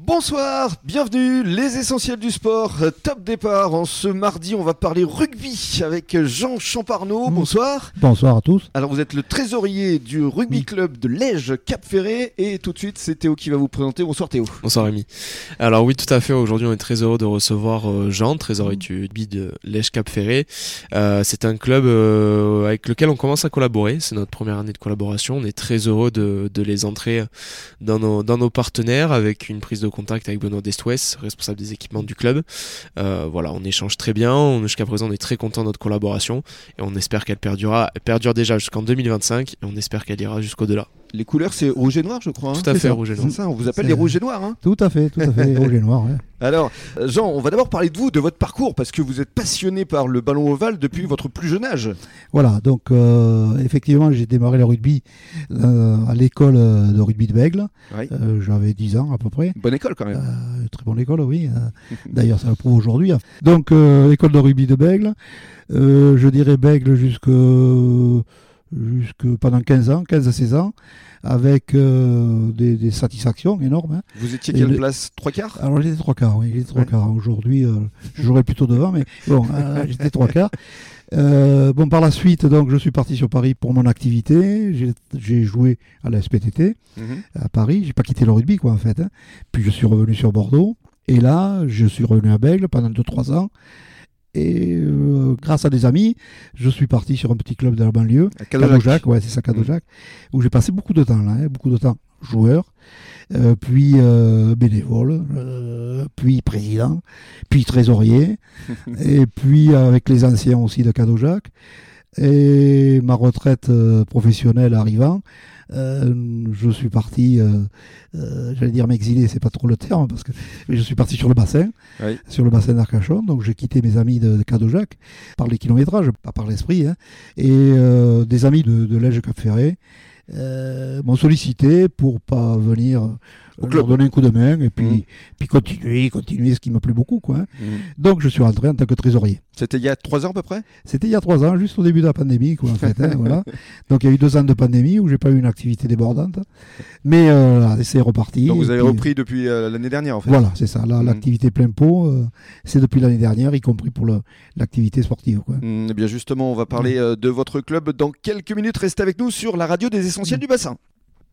Bonsoir, bienvenue, les essentiels du sport, euh, top départ. En ce mardi, on va parler rugby avec Jean Champarneau. Mmh. Bonsoir. Bonsoir à tous. Alors, vous êtes le trésorier du rugby Oui. club de Lège Cap Ferré et tout de suite, c'est Théo qui va vous présenter. Bonsoir Théo. Bonsoir Rémi. Alors oui, tout à fait. Aujourd'hui, on est très heureux de recevoir euh, Jean, trésorier Mm. du rugby de Lèche Cap Ferré. Euh, c'est un club euh, avec lequel on commence à collaborer. C'est notre première année de collaboration. On est très heureux de, de les entrer dans nos, dans nos partenaires avec une prise de contact avec Benoît Destoues, responsable des équipements du club. Euh, voilà, on échange très bien. Jusqu'à présent, on est très content de notre collaboration et on espère qu'elle perdurera, perdure déjà jusqu'en 2025 et on espère qu'elle ira jusqu'au-delà. Les couleurs, c'est rouge et noir, je crois. hein Tout à fait, ça. rouge et noir. C'est ça, on vous appelle les rouges et noirs. hein. Tout à fait, tout à fait. Rouge et noir. ouais. Alors, euh, Jean, on va d'abord parler de vous, de votre parcours, parce que vous êtes passionné par le ballon ovale depuis votre plus jeune âge. Voilà, donc euh, effectivement, j'ai démarré le rugby euh, à l'école de rugby de Bègle. Oui. Euh, J'avais 10 ans à peu près. Bonne école quand même. Euh, très bonne école, oui. D'ailleurs, ça le prouve aujourd'hui. hein. Donc, euh, école de rugby de Bègle. Euh, je dirais Bègle jusque, jusque pendant 15 ans, 15 à 16 ans, avec euh, des, des satisfactions énormes. hein. Vous étiez quelle le- place? Trois quarts? Alors j'étais trois quarts, oui, j'étais trois Ouais. quarts. Aujourd'hui, euh, je jouerais plutôt devant, mais bon, euh, j'étais trois quarts. Euh, bon, par la suite, donc, je suis parti sur Paris pour mon activité. J'ai- J'ai joué à la SPTT Mhm. à Paris. J'ai pas quitté le rugby, quoi, en fait. hein. Puis je suis revenu sur Bordeaux. Et là, je suis revenu à Bègle pendant 2-3 ans. Et euh, grâce à des amis, je suis parti sur un petit club de la banlieue, Cadojac. Ouais, c'est ça, Cadojac, où j'ai passé beaucoup de temps, là, hein, beaucoup de temps joueur, euh, puis euh, bénévole, euh, puis président, puis trésorier, et puis avec les anciens aussi de Cadojac. Et ma retraite euh, professionnelle arrivant, euh, je suis parti, euh, euh, j'allais dire m'exiler, c'est pas trop le terme, parce que mais je suis parti sur le bassin, Oui. sur le bassin d'Arcachon, donc j'ai quitté mes amis de, de Cadojac par les kilométrages, pas par l'esprit, hein, et euh, des amis de, de Lège Cap Ferré euh, m'ont sollicité pour pas venir euh, Au leur club. donner un coup de main et puis, Mhm. puis continuer, continuer, ce qui m'a plu beaucoup. Quoi, hein. Mhm. Donc je suis rentré en tant que trésorier. C'était il y a trois ans à peu près? C'était il y a trois ans, juste au début de la pandémie, quoi, en fait. hein, voilà. Donc il y a eu deux ans de pandémie où j'ai pas eu une activité débordante, mais euh, c'est reparti. Donc vous Et avez puis, repris depuis euh, l'année dernière en fait. Voilà, c'est ça. Mhm. l'activité plein pot, c'est depuis l'année dernière, y compris pour l'activité sportive. Quoi. Mm, eh bien justement, on va parler de votre club dans quelques minutes. Restez avec nous sur la radio des essentiels du bassin.